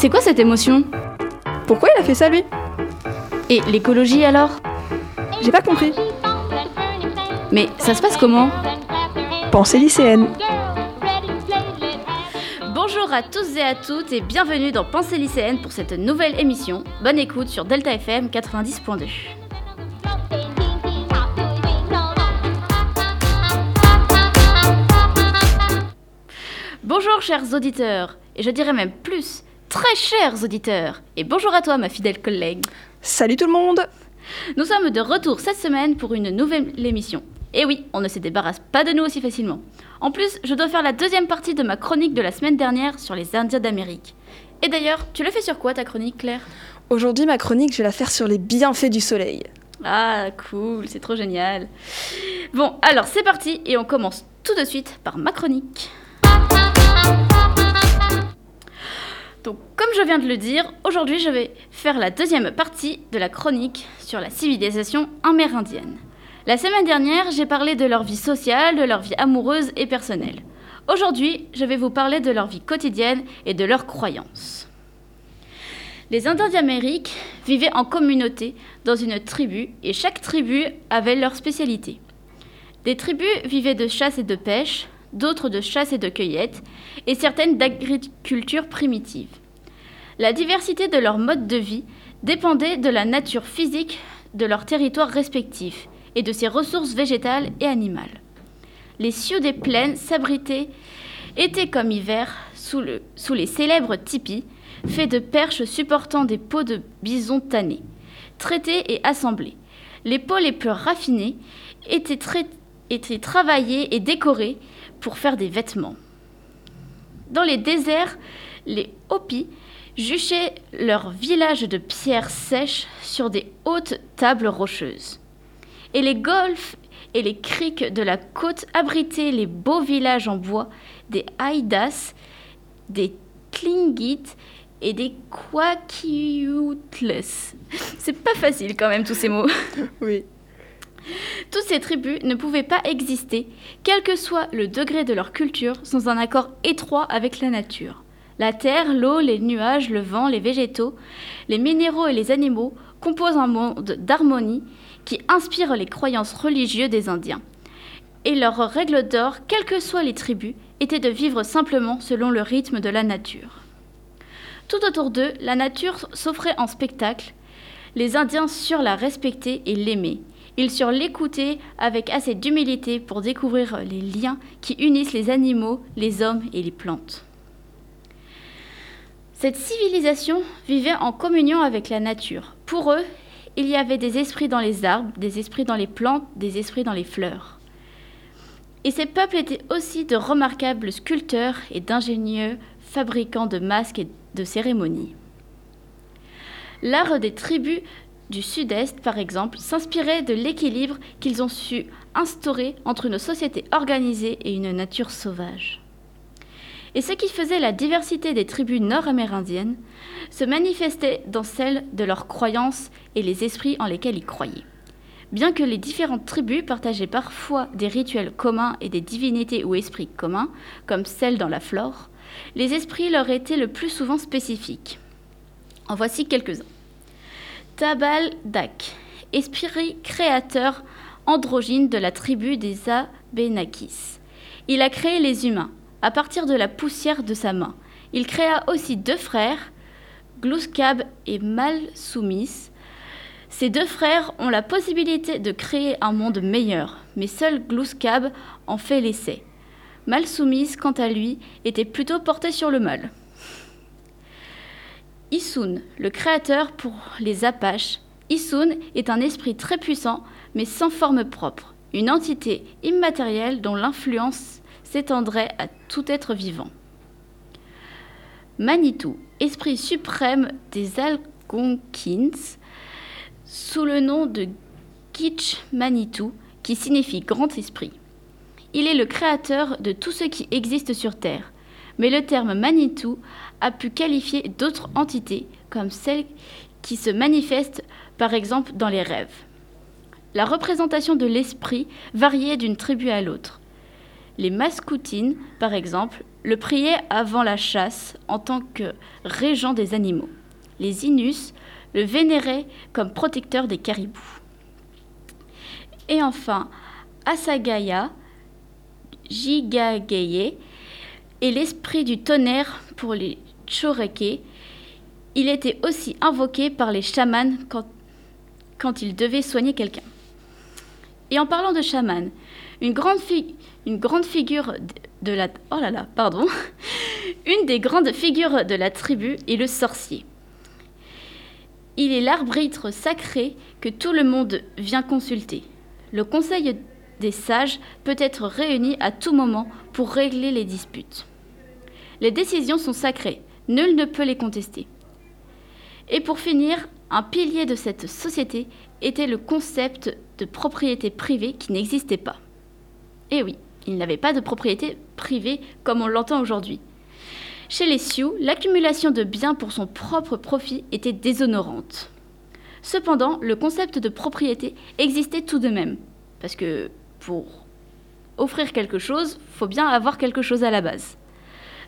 C'est quoi cette émotion? Pourquoi il a fait ça lui? Et l'écologie alors? J'ai pas compris. Mais ça se passe comment? Pensée lycéenne. Bonjour à tous et à toutes et bienvenue dans Pensée lycéenne pour cette nouvelle émission. Bonne écoute sur Delta FM 90.2. Bonjour chers auditeurs, et je dirais même plus, très chers auditeurs, et bonjour à toi ma fidèle collègue. Salut tout le monde Nous sommes de retour cette semaine pour une nouvelle émission. Et oui, on ne se débarrasse pas de nous aussi facilement. En plus, je dois faire la deuxième partie de ma chronique de la semaine dernière sur les Indiens d'Amérique. Et d'ailleurs, tu le fais sur quoi ta chronique, Claire? Aujourd'hui, ma chronique, je vais la faire sur les bienfaits du soleil. Ah, cool, c'est trop génial. Bon, alors c'est parti et on commence tout de suite par ma chronique. Donc, comme je viens de le dire, aujourd'hui je vais faire la deuxième partie de la chronique sur la civilisation amérindienne. La semaine dernière, j'ai parlé de leur vie sociale, de leur vie amoureuse et personnelle. Aujourd'hui, je vais vous parler de leur vie quotidienne et de leurs croyances. Les Indiens d'Amérique vivaient en communauté dans une tribu et chaque tribu avait leur spécialité. Des tribus vivaient de chasse et de pêche, d'autres de chasse et de cueillette, et certaines d'agriculture primitive. La diversité de leur mode de vie dépendait de la nature physique de leurs territoires respectifs et de ses ressources végétales et animales. Les Sioux des plaines s'abritaient été comme hiver sous, le, sous les célèbres tipis, faits de perches supportant des peaux de bison tannés, traités et assemblés. Les peaux les plus raffinées étaient, étaient travaillées et décorées pour faire des vêtements. Dans les déserts, les Hopis juchaient leur village de pierres sèches sur des hautes tables rocheuses. Et les golfs et les criques de la côte abritaient les beaux villages en bois des Haïdas, des Tlingit et des Quakiutles. C'est pas facile quand même tous ces mots. Oui. Toutes ces tribus ne pouvaient pas exister, quel que soit le degré de leur culture, sans un accord étroit avec la nature. La terre, l'eau, les nuages, le vent, les végétaux, les minéraux et les animaux composent un monde d'harmonie qui inspire les croyances religieuses des Indiens. Et leur règle d'or, quelles que soient les tribus, était de vivre simplement selon le rythme de la nature. Tout autour d'eux, la nature s'offrait en spectacle. Les Indiens surent la respecter et l'aimer. Ils surent l'écouter avec assez d'humilité pour découvrir les liens qui unissent les animaux, les hommes et les plantes. Cette civilisation vivait en communion avec la nature. Pour eux, il y avait des esprits dans les arbres, des esprits dans les plantes, des esprits dans les fleurs. Et ces peuples étaient aussi de remarquables sculpteurs et d'ingénieux fabricants de masques et de cérémonies. L'art des tribus du Sud-Est, par exemple, s'inspirait de l'équilibre qu'ils ont su instaurer entre une société organisée et une nature sauvage. Et ce qui faisait la diversité des tribus nord-amérindiennes se manifestait dans celle de leurs croyances et les esprits en lesquels ils croyaient. Bien que les différentes tribus partageaient parfois des rituels communs et des divinités ou esprits communs, comme celles dans la flore, les esprits leur étaient le plus souvent spécifiques. En voici quelques-uns. Tabal Dak, esprit créateur androgyne de la tribu des Abénakis. Il a créé les humains à partir de la poussière de sa main. Il créa aussi deux frères, Glouskab et Malsoumis. Ces deux frères ont la possibilité de créer un monde meilleur, mais seul Glouskab en fait l'essai. Malsoumis, quant à lui, était plutôt porté sur le mal. Issoun, le créateur pour les Apaches. Issoun est un esprit très puissant, mais sans forme propre, une entité immatérielle dont l'influence s'étendrait à tout être vivant. Manitou, esprit suprême des Algonkins, sous le nom de Gitch Manitou, qui signifie grand esprit. Il est le créateur de tout ce qui existe sur Terre, mais le terme Manitou a pu qualifier d'autres entités, comme celles qui se manifestent par exemple dans les rêves. La représentation de l'esprit variait d'une tribu à l'autre. Les mascoutines, par exemple, le priaient avant la chasse en tant que régent des animaux. Les Inus le vénéraient comme protecteur des caribous. Et enfin, Asagaya, Gigageye et l'esprit du tonnerre pour les Choreke. Il était aussi invoqué par les chamans quand, ils devaient soigner quelqu'un. Et en parlant de chaman, une grande, une grande figure de la... Oh là là, pardon. Une des grandes figures de la tribu est le sorcier. Il est l'arbitre sacré que tout le monde vient consulter. Le conseil des sages peut être réuni à tout moment pour régler les disputes. Les décisions sont sacrées, nul ne peut les contester. Et pour finir, un pilier de cette société était le concept de propriété privée qui n'existait pas. Et oui, il n'avait pas de propriété privée comme on l'entend aujourd'hui. Chez les Sioux, l'accumulation de biens pour son propre profit était déshonorante. Cependant, le concept de propriété existait tout de même, parce que pour offrir quelque chose, faut bien avoir quelque chose à la base.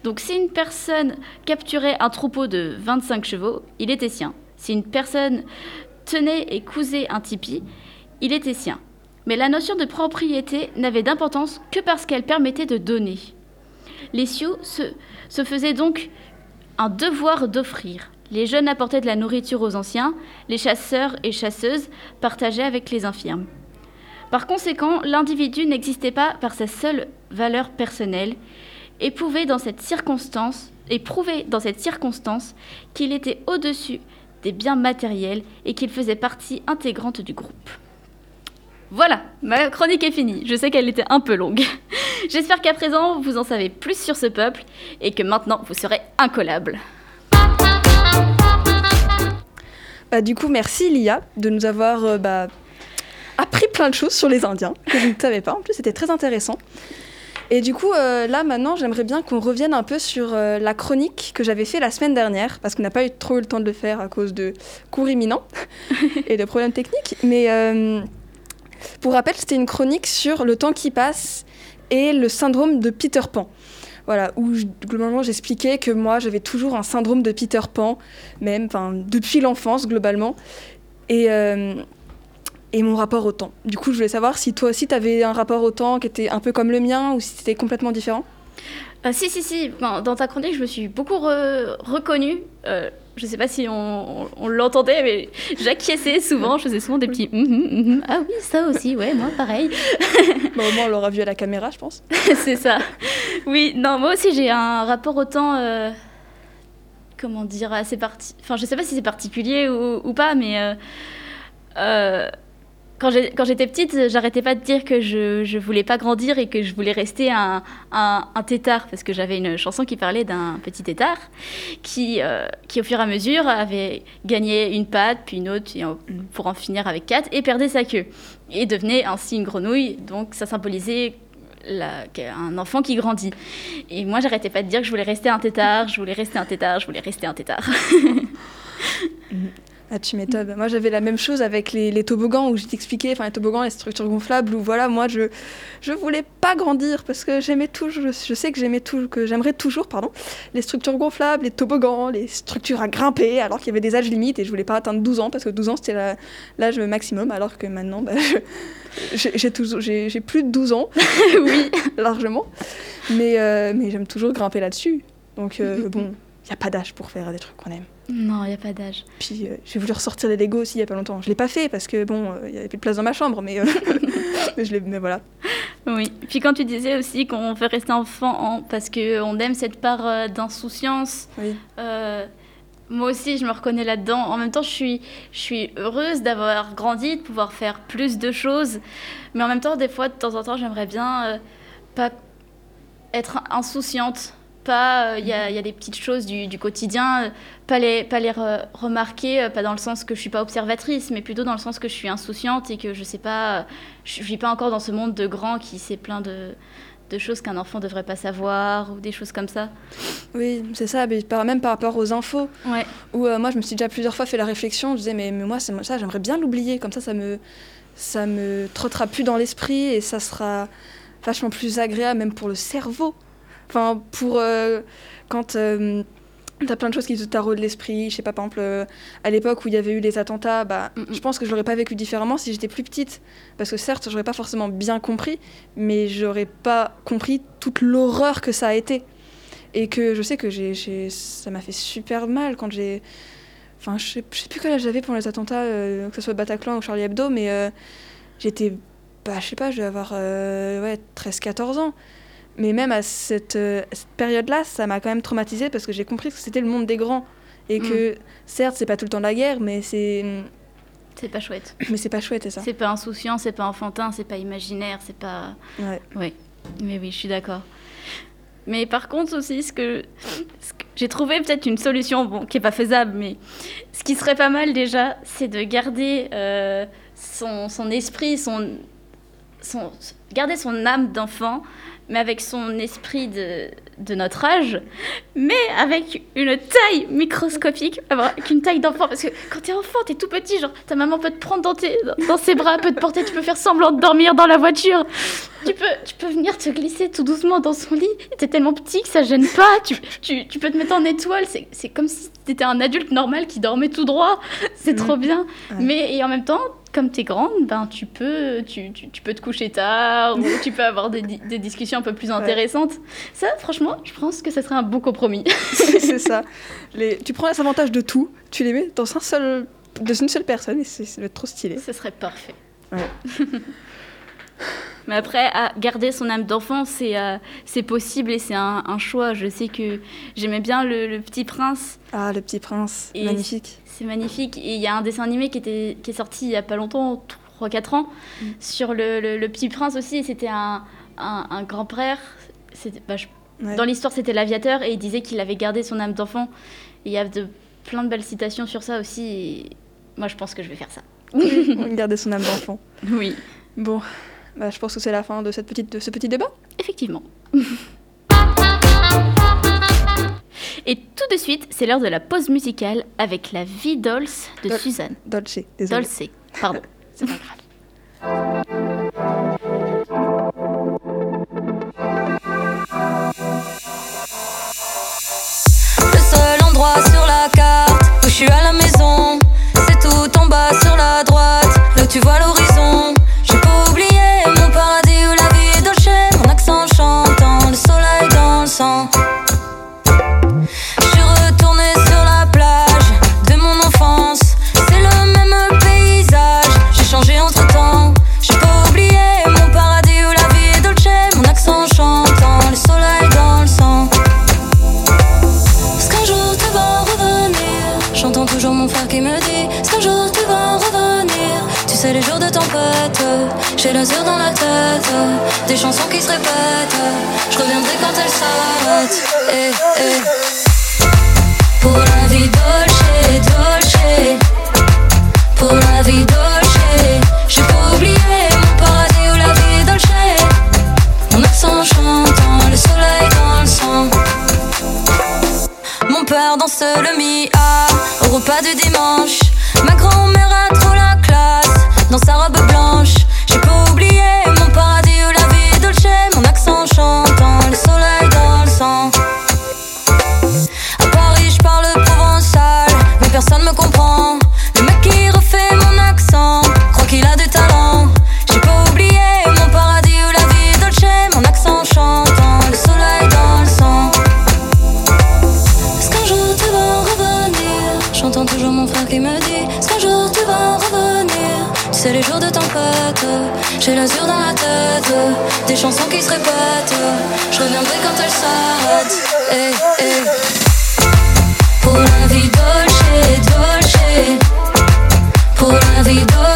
Donc si une personne capturait un troupeau de 25 chevaux, il était sien. Si une personne tenait et cousait un tipi, il était sien. Mais la notion de propriété n'avait d'importance que parce qu'elle permettait de donner. Les Sioux se, se faisaient donc un devoir d'offrir. Les jeunes apportaient de la nourriture aux anciens, les chasseurs et chasseuses partageaient avec les infirmes. Par conséquent, l'individu n'existait pas par sa seule valeur personnelle et pouvait dans cette circonstance dans cette circonstance qu'il était au-dessus des biens matériels et qu'il faisait partie intégrante du groupe. Voilà, ma chronique est finie. Je sais qu'elle était un peu longue. J'espère qu'à présent vous en savez plus sur ce peuple et que maintenant vous serez incollable. Bah, du coup, merci Lia de nous avoir euh, bah, appris plein de choses sur les Indiens que je ne savais pas. En plus, c'était très intéressant. Et du coup, euh, là, maintenant, j'aimerais bien qu'on revienne un peu sur euh, la chronique que j'avais fait la semaine dernière, parce qu'on n'a pas eu trop eu le temps de le faire à cause de cours imminents et de problèmes techniques. Mais euh, pour rappel, c'était une chronique sur le temps qui passe et le syndrome de Peter Pan. Voilà, où globalement j'expliquais que moi j'avais toujours un syndrome de Peter Pan, même depuis l'enfance globalement. Et et mon rapport au temps. Du coup, je voulais savoir si toi aussi, tu avais un rapport au temps qui était un peu comme le mien ou si c'était complètement différent. Euh, si, si, si. dans ta chronique, je me suis beaucoup reconnue. Euh, je ne sais pas si on, l'entendait, mais j'acquiesçais souvent. Je faisais souvent des petits mm -hmm, Ah oui, ça aussi, ouais, moi pareil. bon, au moins, on l'aura vu à la caméra, je pense. C'est ça. Oui, non, moi aussi, j'ai un rapport au temps. Euh, comment dire assez parti... Enfin, je sais pas si c'est particulier ou, ou, pas, mais. Quand j'étais petite, j'arrêtais pas de dire que je, je voulais pas grandir et que je voulais rester un, tétard, parce que j'avais une chanson qui parlait d'un petit tétard qui, euh, qui, au fur et à mesure, avait gagné une patte, puis une autre, pour en finir avec quatre, et perdait sa queue. Et devenait ainsi une grenouille, donc ça symbolisait un enfant qui grandit. Et moi, j'arrêtais pas de dire que je voulais rester un tétard, je voulais rester un tétard, je voulais rester un tétard. Ah, tu m'étonnes. Moi, j'avais la même chose avec les, toboggans où je t'expliquais, enfin les toboggans, les structures gonflables, où voilà, moi, je je voulais pas grandir parce que j'aimais toujours, je, sais que j'aimais tout, que j'aimerais toujours, pardon, les structures gonflables, les toboggans, les structures à grimper, alors qu'il y avait des âges limites et je voulais pas atteindre 12 ans parce que 12 ans c'était l'âge maximum, alors que maintenant, bah, j'ai plus de 12 ans, oui, largement, mais euh, mais j'aime toujours grimper là-dessus. Donc euh, bon, il n'y a pas d'âge pour faire des trucs qu'on aime. Non, il n'y a pas d'âge. Puis euh, j'ai voulu ressortir les Lego aussi il n'y a pas longtemps. Je ne l'ai pas fait parce que bon, il n'y avait plus de place dans ma chambre, mais, euh, mais, je mais voilà. Oui. Puis quand tu disais aussi qu'on fait rester enfant parce qu'on aime cette part euh, d'insouciance, oui. moi aussi je me reconnais là-dedans. En même temps, je suis, je suis heureuse d'avoir grandi, de pouvoir faire plus de choses. Mais en même temps, des fois, de temps en temps, j'aimerais bien pas être insouciante pas, il euh, y, a des petites choses du, quotidien, euh, pas les, pas les remarquer, euh, pas dans le sens que je suis pas observatrice, mais plutôt dans le sens que je suis insouciante et que je sais pas, je vis pas encore dans ce monde de grands qui sait plein de, de choses qu'un enfant devrait pas savoir ou des choses comme ça. Oui, c'est ça, mais même par rapport aux infos. Ouais. Où moi je me suis déjà plusieurs fois fait la réflexion, je disais mais, mais moi ça j'aimerais bien l'oublier, comme ça ça me ça me trottera plus dans l'esprit et ça sera vachement plus agréable, même pour le cerveau. Enfin, pour euh, quand euh, t'as plein de choses qui te taraudent l'esprit. Je sais pas, par exemple, euh, à l'époque où il y avait eu les attentats, bah, Mm, mm. je pense que je l'aurais pas vécu différemment si j'étais plus petite. Parce que certes, j'aurais pas forcément bien compris, mais j'aurais pas compris toute l'horreur que ça a été. Et que je sais que j'ai, j'ai- ça m'a fait super mal quand j'ai. Enfin, je sais, je sais plus quel âge j'avais pendant les attentats, euh, que ce soit Bataclan ou Charlie Hebdo, mais j'étais. Bah, je sais pas, je devais avoir ouais, 13-14 ans. Mais même à cette, euh, à cette période-là, ça m'a quand même traumatisée parce que j'ai compris que c'était le monde des grands. Et que, certes, c'est pas tout le temps la guerre, mais c'est, C'est pas chouette. mais c'est pas chouette, c'est ça. C'est pas insouciant, c'est pas enfantin, c'est pas imaginaire, c'est pas. Ouais. Oui, mais oui, je suis d'accord. Mais par contre aussi, ce que, ce que- j'ai trouvé peut-être une solution, bon, qui est pas faisable, mais ce qui serait pas mal déjà, c'est de garder euh, son, son esprit, son, son, garder son âme d'enfant, mais avec son esprit de, de notre âge, mais avec une taille microscopique, avec une taille d'enfant. Parce que quand t'es enfant, t'es tout petit, genre ta maman peut te prendre dans, tes, dans ses bras, peut te porter, tu peux faire semblant de dormir dans la voiture. Tu peux, tu peux venir te glisser tout doucement dans son lit. T'es tellement petit que ça gêne pas. Tu, tu, tu peux te mettre en étoile. C'est comme si t'étais un adulte normal qui dormait tout droit. C'est trop bien. Ouais. Mais et en même temps, comme t'es grande, ben tu peux, tu, tu, tu peux te coucher tard ou tu peux avoir des, di- des discussions un peu plus intéressantes. Ça, franchement, je pense que ça serait un bon compromis. c'est ça. Les... Tu prends les avantages de tout, tu les mets dans un seul, dans une seule personne et c'est, ça va être trop stylé. Ce serait parfait. Ouais. Mais après, à garder son âme d'enfant, c'est euh, c'est possible et c'est un, un choix. Je sais que j'aimais bien le, le Petit Prince. Ah, le petit prince, Et- magnifique. C'est magnifique. Et il y a un dessin animé qui, était, qui est sorti il y a pas longtemps, 3-4 ans, Mm. sur le, le- le Petit Prince aussi. C'était un, un, un grand-père. Bah, Ouais. Dans l'histoire, c'était l'aviateur et il disait qu'il avait gardé son âme d'enfant. Il y a de, plein de belles citations sur ça aussi. Et moi, je pense que je vais faire ça. Garder son âme d'enfant. Oui, Bon, bah, je pense que c'est la fin de, cette petite, de ce petit débat. effectivement. Et tout de suite, c'est l'heure de la pause musicale avec la vie Dolce de Dol- Suzanne. Dolce, désolé. Dolce, pardon. C'est pas grave. J'ai l'azur dans la tête Des chansons qui se répètent. Je reviendrai quand elles s'arrêtent. Eh, eh. Pour la vie dolce, dolce Pour la vie dolce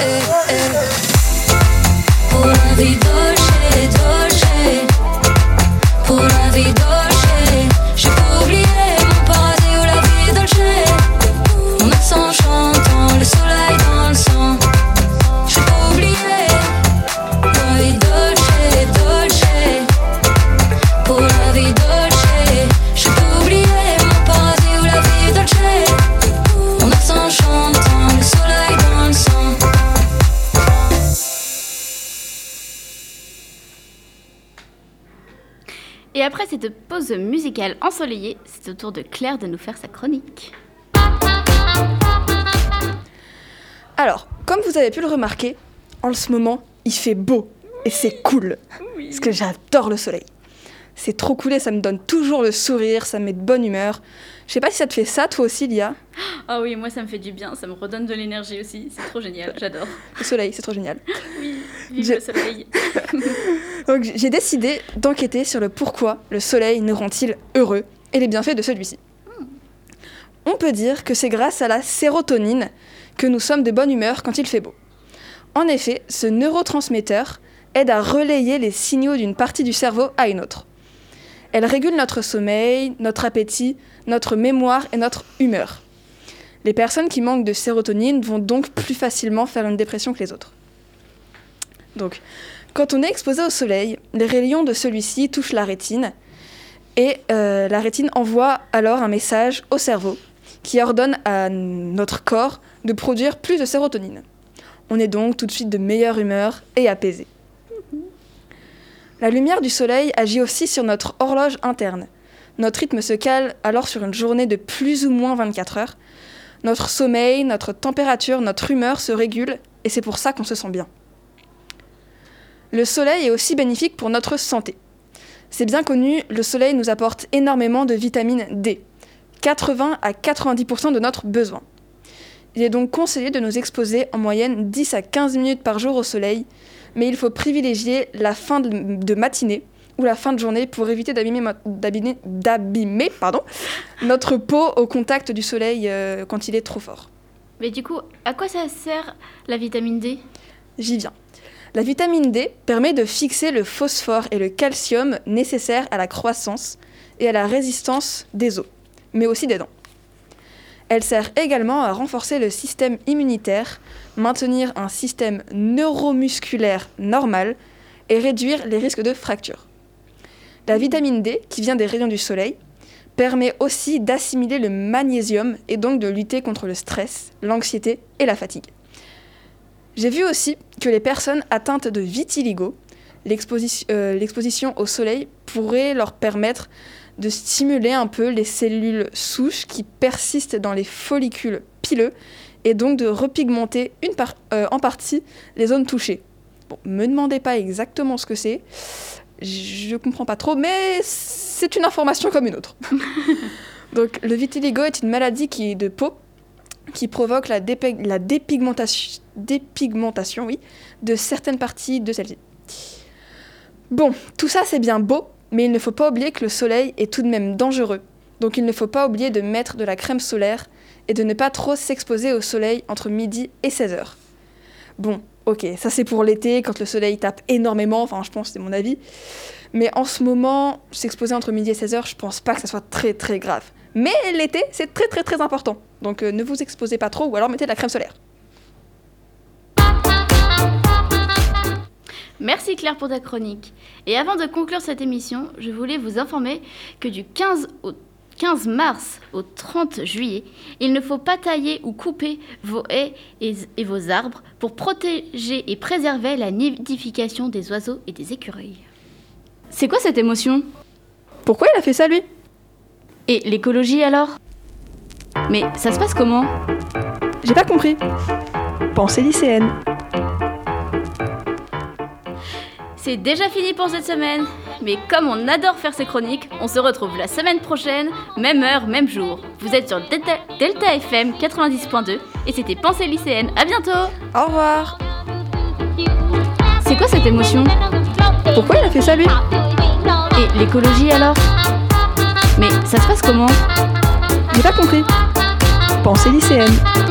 Eh, eh. Pour Cette pause musicale ensoleillée, c'est au tour de Claire de nous faire sa chronique. Alors, comme vous avez pu le remarquer, en ce moment, il fait beau et c'est cool. Parce que j'adore le soleil. C'est trop cool et ça me donne toujours le sourire, ça me met de bonne humeur. Je sais pas si ça te fait ça toi aussi, Lia. Ah oui, moi ça me fait du bien, ça me redonne de l'énergie aussi, c'est trop génial, j'adore. Le soleil, c'est trop génial. Oui, vive Je- le soleil. J'ai décidé d'enquêter sur le pourquoi le soleil nous rend-il heureux et les bienfaits de celui-ci. On peut dire que c'est grâce à la sérotonine que nous sommes de bonne humeur quand il fait beau. En effet, ce neurotransmetteur aide à relayer les signaux d'une partie du cerveau à une autre. Elle régule notre sommeil, notre appétit, notre mémoire et notre humeur. Les personnes qui manquent de sérotonine vont donc plus facilement faire une dépression que les autres. Donc, quand on est exposé au soleil, les rayons de celui-ci touchent la rétine et euh, la rétine envoie alors un message au cerveau qui ordonne à notre corps de produire plus de sérotonine. On est donc tout de suite de meilleure humeur et apaisé. La lumière du soleil agit aussi sur notre horloge interne. Notre rythme se cale alors sur une journée de plus ou moins 24 heures. Notre sommeil, notre température, notre humeur se régulent et c'est pour ça qu'on se sent bien. Le soleil est aussi bénéfique pour notre santé. C'est bien connu, le soleil nous apporte énormément de vitamine D, 80 à 90% de notre besoin. Il est donc conseillé de nous exposer en moyenne 10 à 15 minutes par jour au soleil, mais il faut privilégier la fin de, matinée ou la fin de journée pour éviter d'abîmer, notre peau au contact du soleil euh, quand il est trop fort. Mais du coup, à quoi ça sert la vitamine D? J'y viens. La vitamine D permet de fixer le phosphore et le calcium nécessaires à la croissance et à la résistance des os, mais aussi des dents. Elle sert également à renforcer le système immunitaire, maintenir un système neuromusculaire normal et réduire les risques de fractures. La vitamine D, qui vient des rayons du soleil, permet aussi d'assimiler le magnésium et donc de lutter contre le stress, l'anxiété et la fatigue. J'ai vu aussi que les personnes atteintes de vitiligo, euh, l'exposition au soleil pourrait leur permettre de stimuler un peu les cellules souches qui persistent dans les follicules pileux et donc de repigmenter euh, en partie les zones touchées. Bon, me demandez pas exactement ce que c'est, je comprends pas trop, mais c'est une information comme une autre. donc le vitiligo est une maladie qui est de peau qui provoque la, dépig- la dépigmentation, oui, de certaines parties de celle-ci. Bon, tout ça c'est bien beau, mais il ne faut pas oublier que le soleil est tout de même dangereux. Donc il ne faut pas oublier de mettre de la crème solaire et de ne pas trop s'exposer au soleil entre midi et 16 heures. Bon, ok, ça c'est pour l'été, quand le soleil tape énormément, enfin je pense c'est mon avis. Mais en ce moment, s'exposer entre midi et 16 heures, je pense pas que ça soit très très grave. Mais l'été, c'est très très très important. Donc euh, ne vous exposez pas trop ou alors mettez de la crème solaire. Merci Claire pour ta chronique. Et avant de conclure cette émission, je voulais vous informer que du 15 au 15 mars au 30 juillet, il ne faut pas tailler ou couper vos haies et, et vos arbres pour protéger et préserver la nidification des oiseaux et des écureuils. C'est quoi cette émotion? Pourquoi il a fait ça lui? Et l'écologie alors? Mais ça se passe comment J'ai pas compris. Pensée lycéenne. C'est déjà fini pour cette semaine. mais comme on adore faire ces chroniques, on se retrouve la semaine prochaine, même heure, même jour. Vous êtes sur Delta, Delta FM 90.2 et c'était Pensée lycéenne. À bientôt Au revoir C'est quoi cette émotion Pourquoi il a fait ça lui Et l'écologie alors? Mais ça se passe comment? J'ai pas compris. Pensée lycéenne.